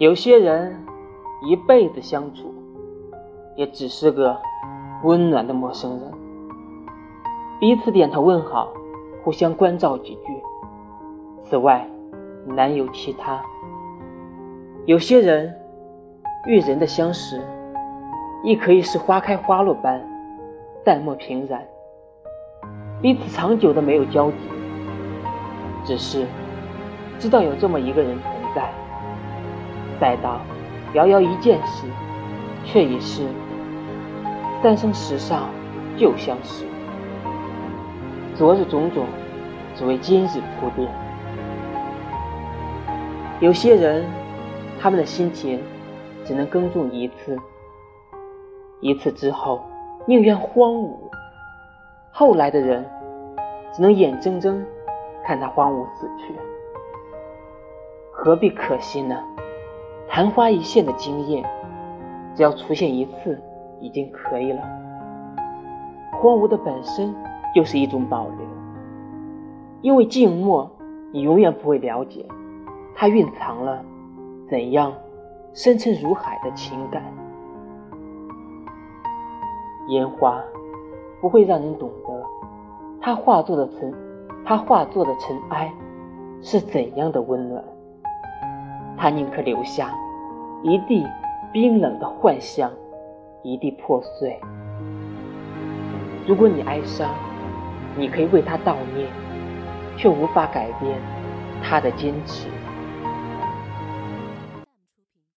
有些人一辈子相处，也只是个温暖的陌生人，彼此点头问好，互相关照几句，此外难有其他。有些人与人的相识，亦可以是花开花落般淡漠平然，彼此长久的没有交集，只是知道有这么一个人存在。待到遥遥一见时，却已是三生石上旧相识。昨日种种，只为今日铺垫。有些人，他们的心情只能耕种一次，一次之后宁愿荒芜。后来的人，只能眼睁睁看他荒芜死去，何必可惜呢？昙花一现的惊艳，只要出现一次，已经可以了。荒芜的本身就是一种保留，因为静默，你永远不会了解它蕴藏了怎样深沉如海的情感。烟花不会让人懂得它化作的尘，它化作的尘埃是怎样的温暖。他宁可留下一地冰冷的幻象，一地破碎。如果你哀伤，你可以为他悼念，却无法改变他的坚持。